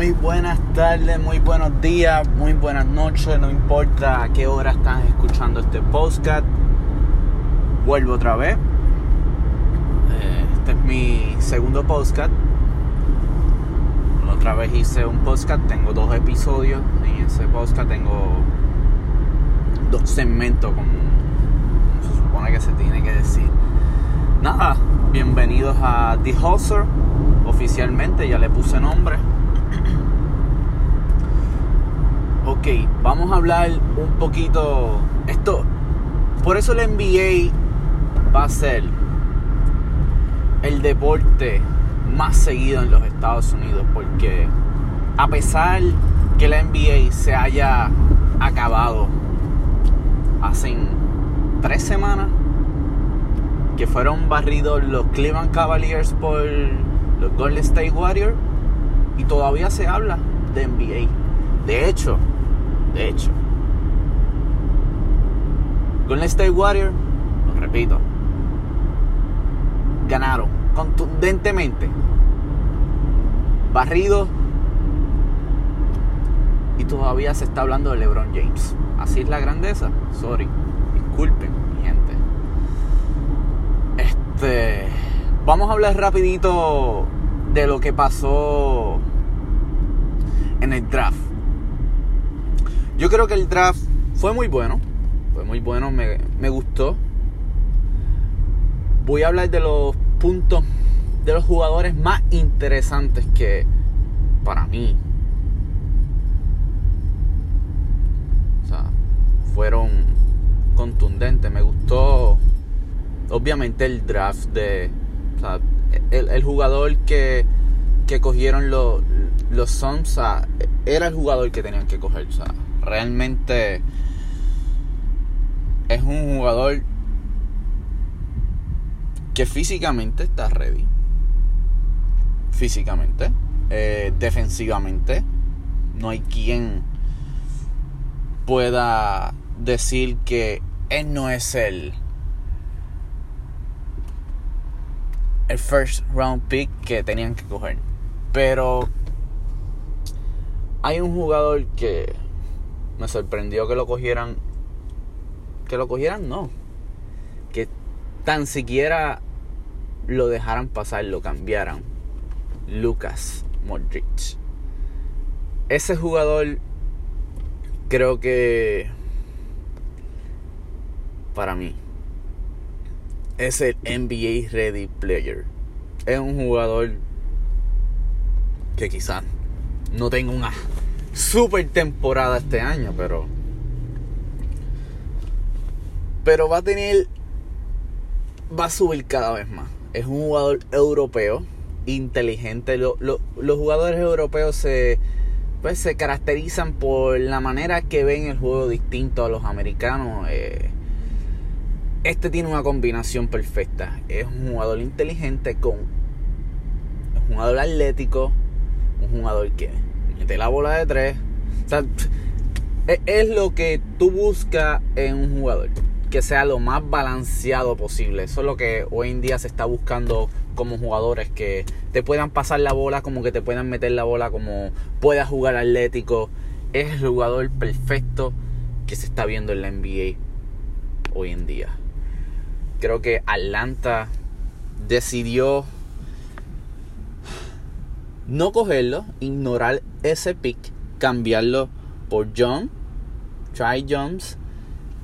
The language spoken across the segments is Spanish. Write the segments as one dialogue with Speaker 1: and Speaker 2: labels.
Speaker 1: muy buenas tardes, muy buenos días, muy buenas noches, no importa a qué hora estás escuchando este podcast. Vuelvo otra vez. Eh, Este es mi segundo podcast. Otra vez hice un podcast, tengo dos episodios. En ese podcast tengo dos segmentos, como se supone que se tiene que decir. Nada, bienvenidos a The Hustler. Oficialmente ya le puse nombre. Ok, vamos a hablar un poquito. Esto. Por eso el NBA va a ser el deporte más seguido en los Estados Unidos. Porque a pesar que la NBA se haya acabado hace tres semanas que fueron barridos los Cleveland Cavaliers por los Golden State Warriors y todavía se habla de NBA. De hecho, de hecho, Golden State Warriors, lo repito, ganaron contundentemente, barridos y todavía se está hablando de LeBron James. Así es la grandeza. Sorry, disculpen, mi gente. Este, vamos a hablar rapidito de lo que pasó en el draft. Yo creo que el draft fue muy bueno. Fue muy bueno, me, me gustó. Voy a hablar de los puntos de los jugadores más interesantes que para mí o sea, fueron contundentes. Me gustó obviamente el draft de o sea, el, el, jugador que, que cogieron los, los Suns o sea, era el jugador que tenían que coger. O sea, realmente es un jugador que físicamente está ready. Físicamente. Eh, defensivamente. No hay quien pueda decir que él no es el el first round pick que tenían que coger. Pero hay un jugador que me sorprendió que lo cogieran. Que lo cogieran, no. Que tan siquiera lo dejaran pasar, lo cambiaran. Lucas Modric. Ese jugador creo que para mí es el NBA Ready Player. Es un jugador que quizás no tenga una super temporada este año, pero pero va a tener va a subir cada vez más. Es un jugador europeo, inteligente. Lo, lo, los jugadores europeos se pues se caracterizan por la manera que ven el juego distinto a los americanos. Eh, este tiene una combinación perfecta. Es un jugador inteligente con un jugador atlético, un jugador que mete la bola de tres. O sea, es lo que tú buscas en un jugador. Que sea lo más balanceado posible. Eso es lo que hoy en día se está buscando como jugadores. Que te puedan pasar la bola, como que te puedan meter la bola, como puedas jugar atlético. Es el jugador perfecto que se está viendo en la NBA hoy en día creo que Atlanta decidió no cogerlo, ignorar ese pick, cambiarlo por John, Try Jones,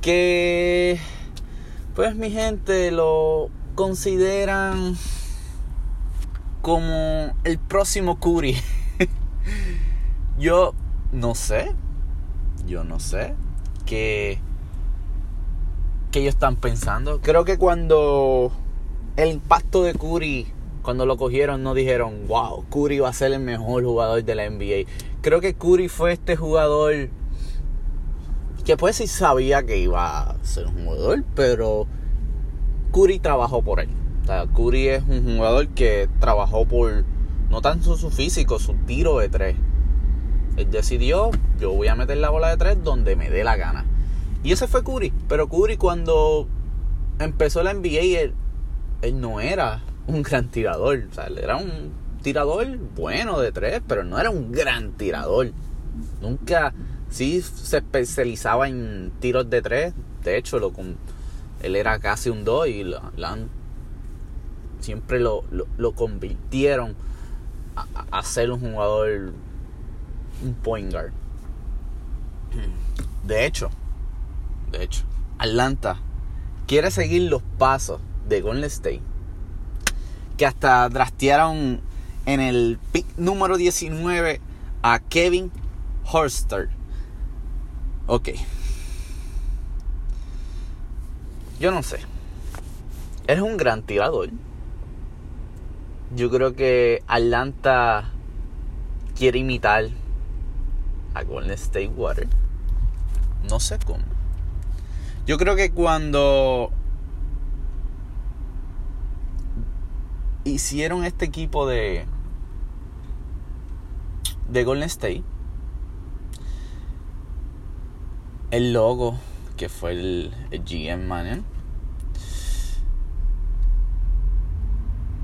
Speaker 1: que pues mi gente lo consideran como el próximo Curry. yo no sé, yo no sé que que ellos están pensando. Creo que cuando el impacto de Curry, cuando lo cogieron, no dijeron, wow, Curry va a ser el mejor jugador de la NBA. Creo que Curry fue este jugador que pues sí sabía que iba a ser un jugador, pero Curry trabajó por él. Curry es un jugador que trabajó por no tanto su físico, su tiro de tres. Él decidió, yo voy a meter la bola de tres donde me dé la gana. Y ese fue Curry. Pero Curry cuando empezó la NBA, él no era un gran tirador. O sea, era un tirador bueno de tres, pero no era un gran tirador. Nunca, sí se especializaba en tiros de tres. De hecho, lo, él era casi un 2 y lo, siempre lo, lo, convirtieron a, a, ser un jugador, un point guard. De hecho, de hecho, Atlanta quiere seguir los pasos de Golden State. Que hasta drastearon en el pick número 19 a Kevin Horster. Ok. Yo no sé. Es un gran tirador. Yo creo que Atlanta quiere imitar a Golden State Water. No sé cómo. Yo creo que cuando hicieron este equipo de de Golden State el logo que fue el, GM Manning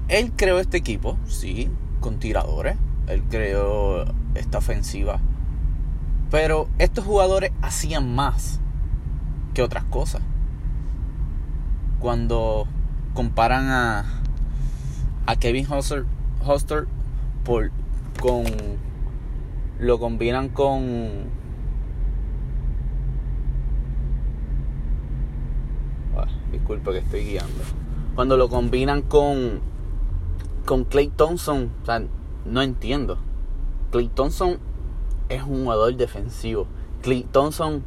Speaker 1: él creó este equipo sí con tiradores él creó esta ofensiva pero estos jugadores hacían más que otras cosas. Cuando comparan a, a Kevin Hoster, Hoster por, con lo combinan con ah, disculpe que estoy guiando. Cuando lo combinan con con Clay Thompson o sea, no entiendo. Clay Thompson es un jugador defensivo. Clay Thompson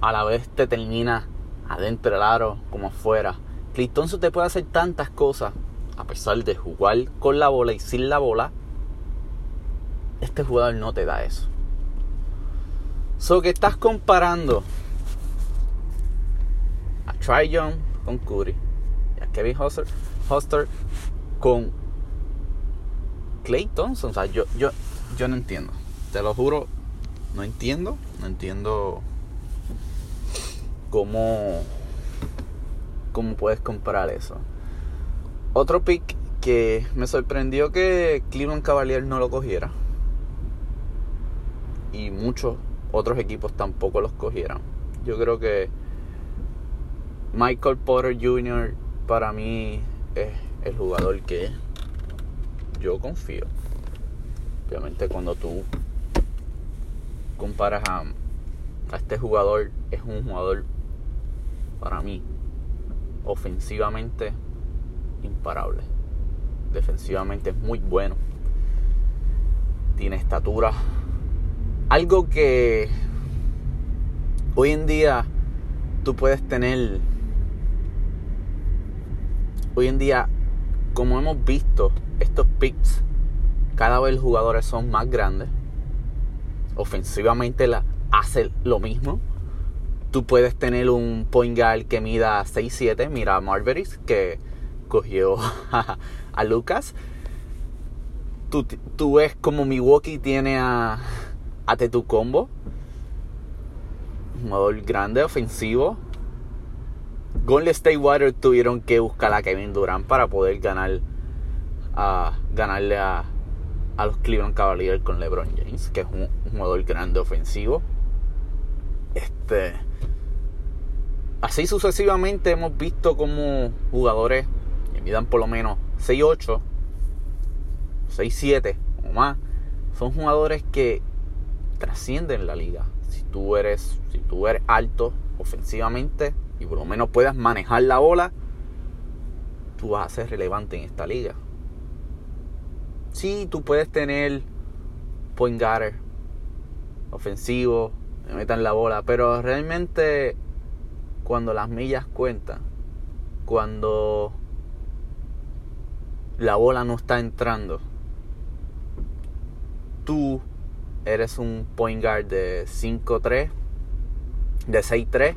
Speaker 1: a la vez te termina adentro del aro como afuera. Thompson te puede hacer tantas cosas a pesar de jugar con la bola y sin la bola. Este jugador no te da eso. So que estás comparando a Try Young con Curry y a Kevin Hoster, con Clay Thompson. O sea, yo, yo, yo no entiendo. Te lo juro, no entiendo. No entiendo ¿Cómo, cómo puedes comparar eso? Otro pick que me sorprendió que Cleveland Cavaliers no lo cogiera. Y muchos otros equipos tampoco los cogieran. Yo creo que Michael Porter Jr. para mí es el jugador que yo confío. Obviamente cuando tú comparas a, a este jugador, es un jugador para mí, ofensivamente imparable. Defensivamente es muy bueno. Tiene estatura. Algo que hoy en día tú puedes tener. Hoy en día, como hemos visto, estos picks, cada vez los jugadores son más grandes. Ofensivamente la, hace lo mismo Tú puedes tener un point guard que mida 6'7, mira Marveris que cogió a, Lucas. Tú, tú, ves como Milwaukee tiene a, a Tetu Combo. Un jugador grande, ofensivo. Golden State Warriors tuvieron que buscar a Kevin Durant para poder ganar a, ganarle a, a los Cleveland Cavaliers con LeBron James, que es un, un jugador grande ofensivo. Este así sucesivamente hemos visto como jugadores midan por lo menos 6'8, 6'7 o más, son jugadores que trascienden la liga. Si tú eres, si tú eres alto ofensivamente y por lo menos puedas manejar la bola, tú vas a ser relevante en esta liga. Sí, tú puedes tener point guard ofensivo, me metan la bola, pero realmente cuando las millas cuentan, cuando la bola no está entrando, tú eres un point guard de 5-3, de 6-3,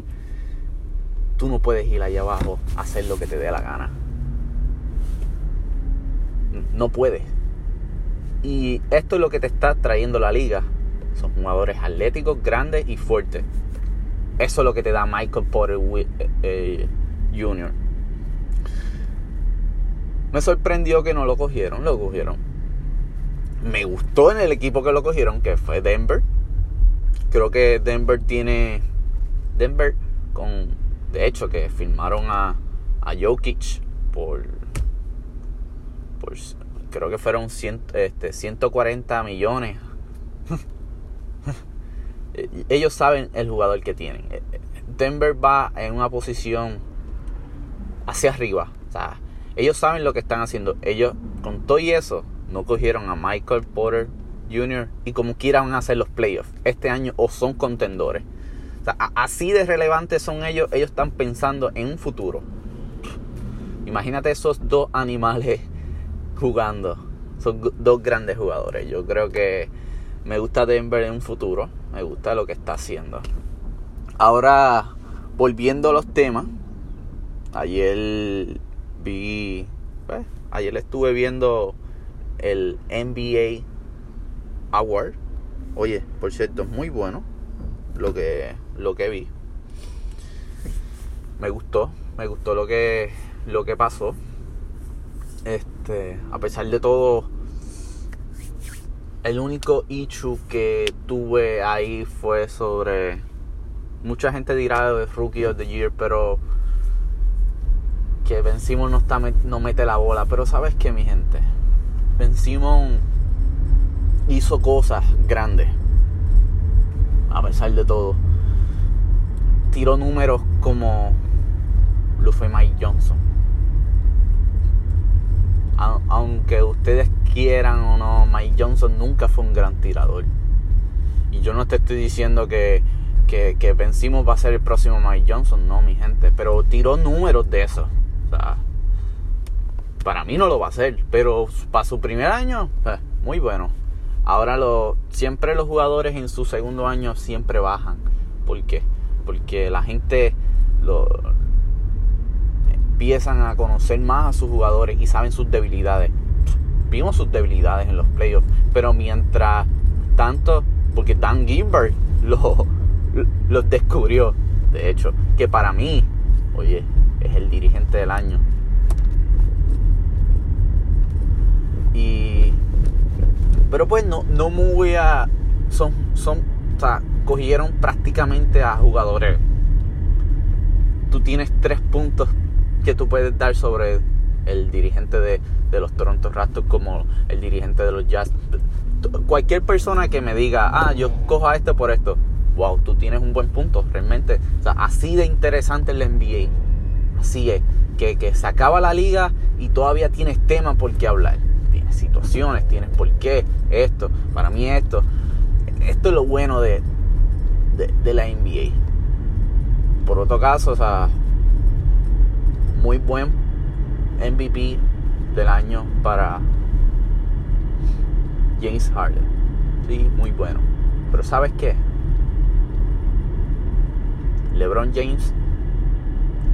Speaker 1: tú no puedes ir allá abajo a hacer lo que te dé la gana. No puedes. Y esto es lo que te está trayendo la liga. Son jugadores atléticos, grandes y fuertes. Eso es lo que te da Michael Porter eh, eh, Jr. Me sorprendió que no lo cogieron, lo cogieron. Me gustó en el equipo que lo cogieron, que fue Denver. Creo que Denver tiene. Denver con. De hecho, que firmaron a, a Jokic por. por creo que fueron este, 140 millones. Ellos saben el jugador que tienen. Denver va en una posición hacia arriba. O sea, ellos saben lo que están haciendo. Ellos, con todo y eso, no cogieron a Michael Porter Jr. y como quieran hacer los playoffs este año o son contendores. Así de relevantes son ellos. Ellos están pensando en un futuro. Imagínate esos dos animales jugando. Son dos grandes jugadores. Yo creo que me gusta Denver en un futuro. Me gusta lo que está haciendo. Ahora, volviendo a los temas. Ayer vi. Pues, ayer estuve viendo el NBA Award. Oye, por cierto, es muy bueno lo que, lo que vi. Me gustó, me gustó lo que, lo que pasó. Este, a pesar de todo, el único issue que tuve ahí fue sobre. Mucha gente dirá de Rookie of the Year, pero que Ben no, está, no mete la bola. Pero sabes que, mi gente, Ben hizo cosas grandes. A pesar de todo. Tiró números como lo fue Mike Johnson. aunque ustedes quieran o no, Mike Johnson nunca fue un gran tirador. Y yo no te estoy diciendo que, que, que va a ser el próximo Mike Johnson, no, mi gente. Pero tiró números de eso. Para mí no lo va a hacer. Pero para su primer año, eh, muy bueno. Ahora lo, siempre los jugadores en su segundo año siempre bajan. ¿Por qué? Porque la gente lo, empiezan a conocer más a sus jugadores y saben sus debilidades. Vimos sus debilidades en los playoffs, pero mientras tanto, porque Dan Gilbert los descubrió, de hecho, que para mí, oye, es el dirigente del año. Y pero pues no, no muy a. Son, son, o sea, cogieron prácticamente a jugadores. Tú tienes tres puntos que tú puedes dar sobre el dirigente de, de los Toronto Raptors como el dirigente de los Jazz. Cualquier persona que me diga, ah, yo cojo a este por esto. Wow, tú tienes un buen punto, realmente. O sea, así de interesante el NBA. Así es. Que, que se acaba la liga y todavía tienes tema por qué hablar situaciones, tienes por qué, esto, para mí esto. Esto es lo bueno de, de, la NBA. Por otro caso, o sea, muy buen MVP del año para James Harden. Sí, muy bueno. Pero ¿sabes qué? LeBron James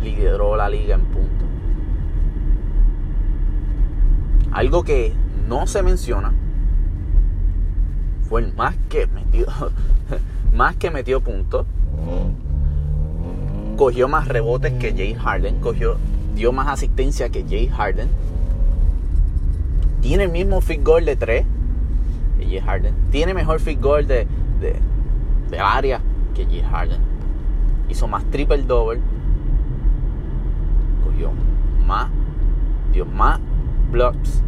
Speaker 1: lideró la liga en punto. Algo que no se menciona fue más que metió más que metió puntos. Cogió más rebotes que Jay Harden cogió dio más asistencia que Jay Harden. Tiene el mismo fit goal de 3 que Jay Harden. Tiene mejor fit goal de, de, de área que Jay Harden. Hizo más triple double cogió más dio más blocks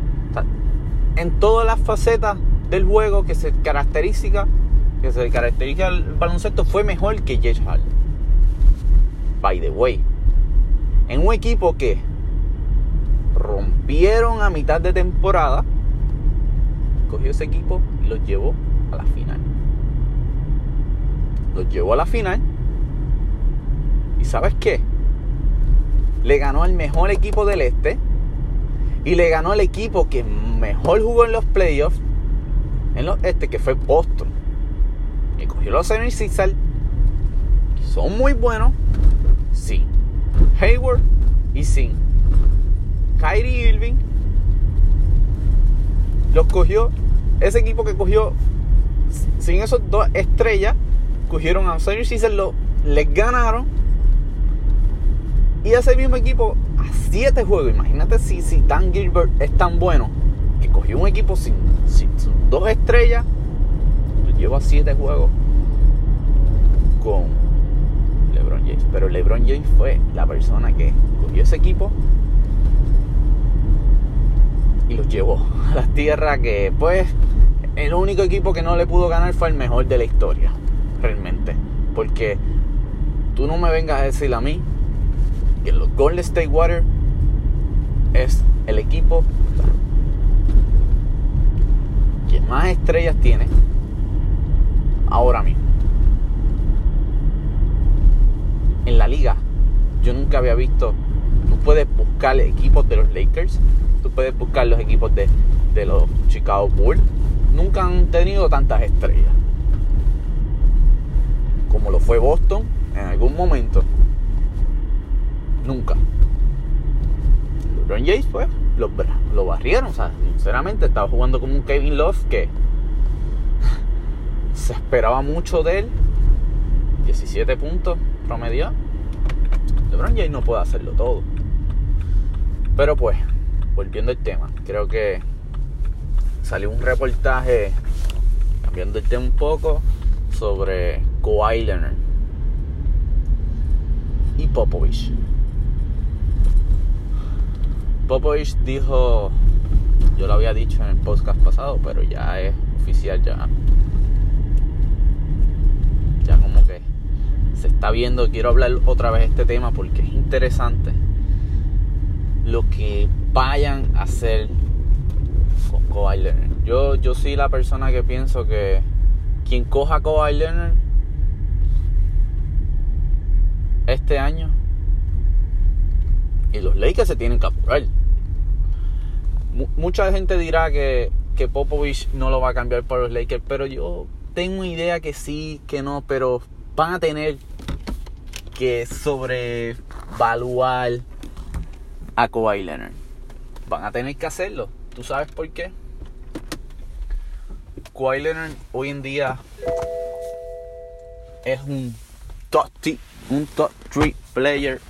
Speaker 1: en todas las facetas del juego que se caracteriza, que se caracteriza el baloncesto fue mejor que Jay Harden. By the way, en un equipo que rompieron a mitad de temporada, cogió ese equipo y los llevó a la final. Los llevó a la final. ¿Y sabes qué? Le ganó al mejor equipo del este y le ganó al equipo que mejor jugó en los playoffs, en los este, que fue Boston. Y cogió los 76ers, que son muy buenos, sí. Hayward y sin Kyrie Irving. Los cogió, ese equipo que cogió sin esos dos estrellas, cogieron a los 76ers, les ganaron. Y ese mismo equipo siete juegos. Imagínate si, si Dan Gilbert es tan bueno que cogió un equipo sin, sin, dos estrellas. Lo llevo a siete juegos con LeBron James. Pero LeBron James fue la persona que cogió ese equipo y los llevó a las tierras que, pues, el único equipo que no le pudo ganar fue el mejor de la historia, realmente. Porque tú no me vengas a decir a mí que los Golden State Water es el equipo que más estrellas tiene ahora mismo. En la liga, yo nunca había visto. Tú puedes buscar equipos de los Lakers, tú puedes buscar los equipos de, de los Chicago Bulls. Nunca han tenido tantas estrellas como lo fue Boston en algún momento. Nunca. LeBron James, pues, lo, barrieron. O sea, sinceramente, estaba jugando como un Kevin Love que se esperaba mucho de él. 17 puntos promedio. LeBron James no puede hacerlo todo. Pero pues, volviendo al tema, creo que salió un reportaje, cambiando el tema un poco, sobre Kawhi Leonard y Popovich. Popovich dijo, yo lo había dicho en el podcast pasado, pero ya es oficial, ya. Ya como que se está viendo, quiero hablar otra vez este tema porque es interesante lo que vayan a hacer con Kawhi Leonard. Yo, yo soy la persona que pienso que quien coja a Kawhi este año los Lakers se tienen que apurar mucha gente dirá que, que Popovich no lo va a cambiar para los Lakers, pero yo tengo idea que sí, que no, pero van a tener que sobrevaluar a Kawhi Leonard. Van a tener que hacerlo. ¿Tú sabes por qué? Kawhi Leonard hoy en día es un top un top 3 player.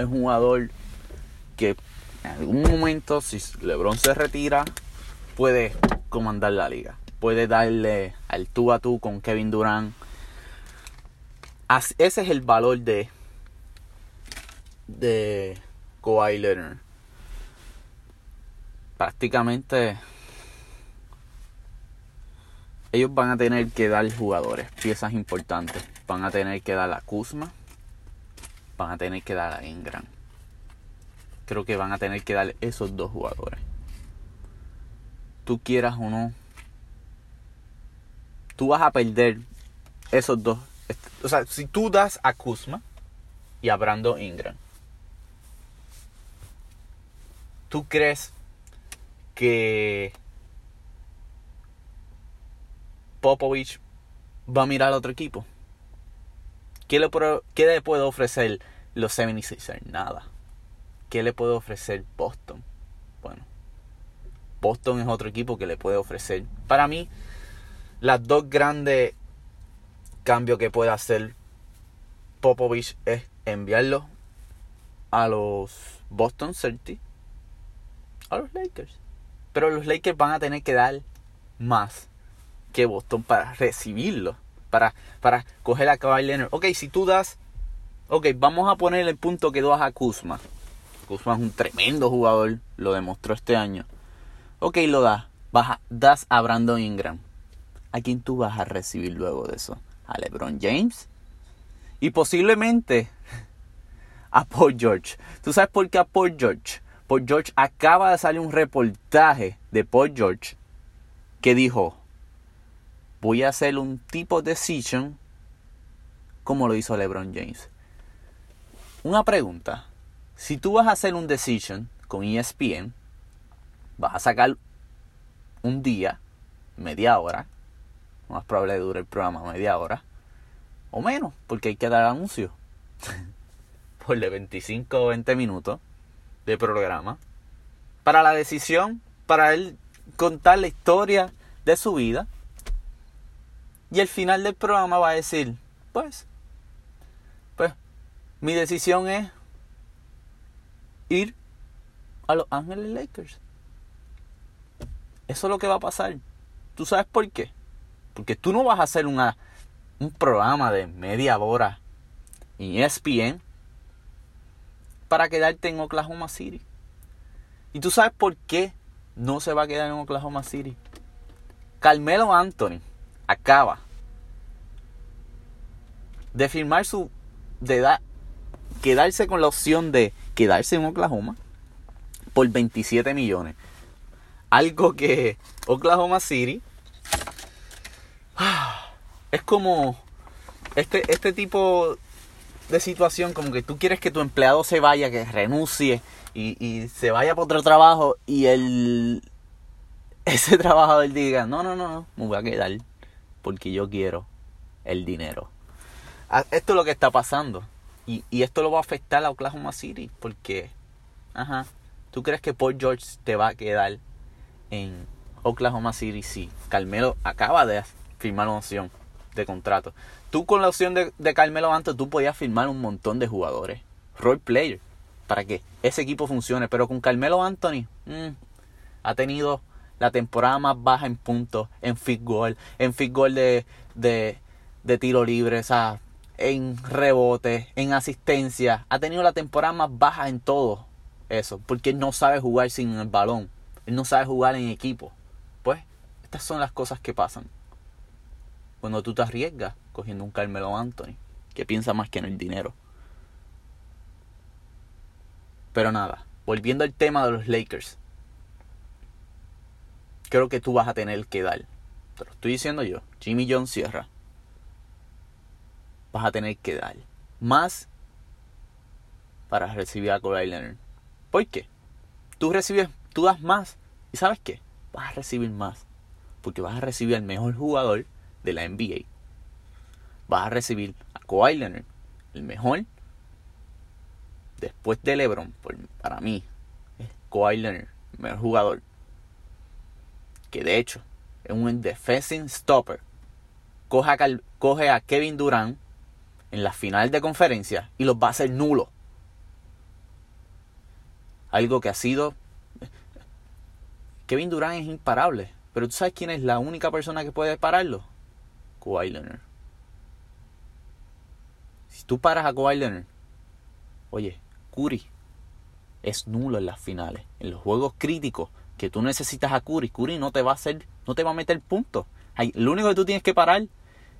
Speaker 1: Es un jugador que en algún momento, si LeBron se retira, puede comandar la liga. Puede darle al tú a tú con Kevin Durant. Ese es el valor de de Kawhi Leonard. Prácticamente ellos van a tener que dar jugadores, piezas importantes. Van a tener que dar a Kuzma, van a tener que dar a Ingram creo que van a tener que dar esos dos jugadores. Tú quieras o no, tú vas a perder esos dos. O sea, si tú das a Kuzma y a Brandon Ingram, ¿tú crees que Popovich va a mirar a otro equipo? ¿Qué le, qué le puede ofrecer los 76ers? Nada. ¿Qué le puede ofrecer Boston? Bueno, Boston es otro equipo que le puede ofrecer. Para mí, las dos grandes cambios que puede hacer Popovich es enviarlo a los Boston Celtics, a los Lakers. Pero los Lakers van a tener que dar más que Boston para recibirlo. Para, para coger a Kawhi Leonard. Ok, si tú das. Ok, vamos a poner el punto que das a Kuzma. Kuzma es un tremendo jugador, lo demostró este año. Ok, lo das. das a Brandon Ingram. ¿A quién tú vas a recibir luego de eso? ¿A LeBron James? Y posiblemente a Paul George. ¿Tú sabes por qué a Paul George? Paul George acaba de salir un reportaje de Paul George que dijo, voy a hacer un tipo de decision como lo hizo LeBron James. Una pregunta. Si tú vas a hacer un decision con ESPN, vas a sacar un día, media hora, más probable dure el programa media hora, o menos, porque hay que dar anuncio. Por de 25 o 20 minutos de programa. Para la decisión, para él contar la historia de su vida. Y al final del programa va a decir, pues, pues, mi decisión es ir a Los Ángeles Lakers. Eso es lo que va a pasar. ¿Tú sabes por qué? Porque tú no vas a hacer una, un programa de media hora en ESPN para quedarte en Oklahoma City. ¿Y tú sabes por qué no se va a quedar en Oklahoma City? Carmelo Anthony acaba de firmar su de quedarse con la opción de quedarse en Oklahoma por 27 millones. Algo que Oklahoma City es como este, este tipo de situación como que tú quieres que tu empleado se vaya, que renuncie y, se vaya por otro trabajo y el ese trabajador diga, no, no, no, no, me voy a quedar porque yo quiero el dinero. Ah, esto es lo que está pasando. Y, esto lo va a afectar a Oklahoma City porque, ajá, ¿tú crees que Paul George te va a quedar en Oklahoma City? Sí, Carmelo acaba de firmar una opción de contrato. Tú con la opción de, de Carmelo antes, tú podías firmar un montón de jugadores. Role player. Para que ese equipo funcione. Pero con Carmelo Anthony, mm, ha tenido la temporada más baja en puntos, en field goal, en field goal de, de, de tiro libre, o sea, en rebote, en asistencia. Ha tenido la temporada más baja en todo eso. Porque él no sabe jugar sin el balón. Él no sabe jugar en equipo. Pues, estas son las cosas que pasan cuando tú te arriesgas cogiendo un Carmelo Anthony, que piensa más que en el dinero. Pero nada, volviendo al tema de los Lakers, creo que tú vas a tener que dar. Te lo estoy diciendo yo, Jimmy John cierra. Vas a tener que dar más para recibir a Kawhi Leonard. ¿Por qué? Tú recibes, tú das más. ¿Y sabes qué? Vas a recibir más. Porque vas a recibir al mejor jugador de la NBA. Vas a recibir a Kawhi Leonard, el mejor. Después de LeBron, para mí, es Kawhi Leonard, el mejor jugador. Que de hecho, es un defensive stopper. Coge a, coge a Kevin Durant en la final de conferencia y los va a hacer nulo. Algo que ha sido. Kevin Durant es imparable. Pero tú sabes quién es la única persona que puede pararlo. Kawhi Leonard. Si tú paras a Kawhi Leonard, oye, Curry es nulo en las finales. En los juegos críticos que tú necesitas a Curry, Curry no te va a hacer, no te va a meter puntos. Lo único que tú tienes que parar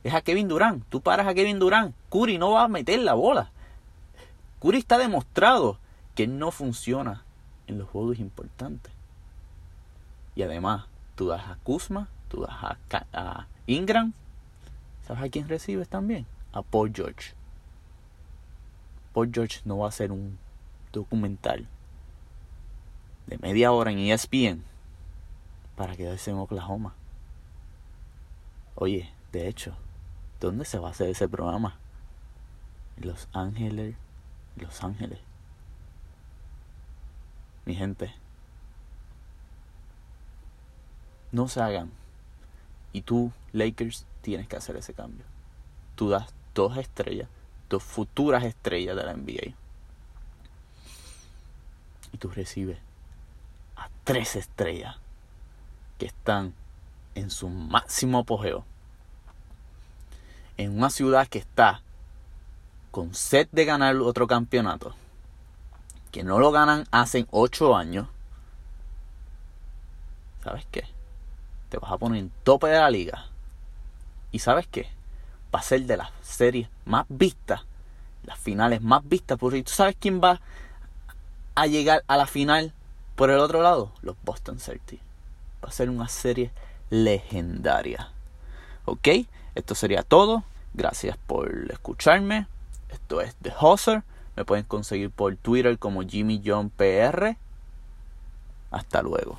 Speaker 1: es a Kevin Durant. Tú paras a Kevin Durant, Curry no va a meter la bola. Curry está demostrado que no funciona en los juegos importantes. Y además, tú das a Kuzma, tú das a, a Ingram, ¿Sabes a quién recibes también? A Paul George. Paul George no va a hacer un documental de media hora en ESPN para quedarse en Oklahoma. Oye, de hecho, ¿dónde se va a hacer ese programa? Los Ángeles, Los Ángeles. Mi gente, no se hagan. Y tú, Lakers, tienes que hacer ese cambio. Tú das dos estrellas, dos futuras estrellas de la NBA. Y tú recibes a tres estrellas que están en su máximo apogeo. En una ciudad que está con sed de ganar otro campeonato. Que no lo ganan hace ocho años. ¿Sabes qué? Te vas a poner en tope de la liga y sabes qué? Va a ser de las series más vistas, las finales más vistas. Porque tú sabes quién va a llegar a la final por el otro lado? Los Boston Celtics. Va a ser una serie legendaria. ¿Ok? Esto sería todo. Gracias por escucharme. Esto es The Husser. Me pueden conseguir por Twitter como Jimmy John PR. Hasta luego.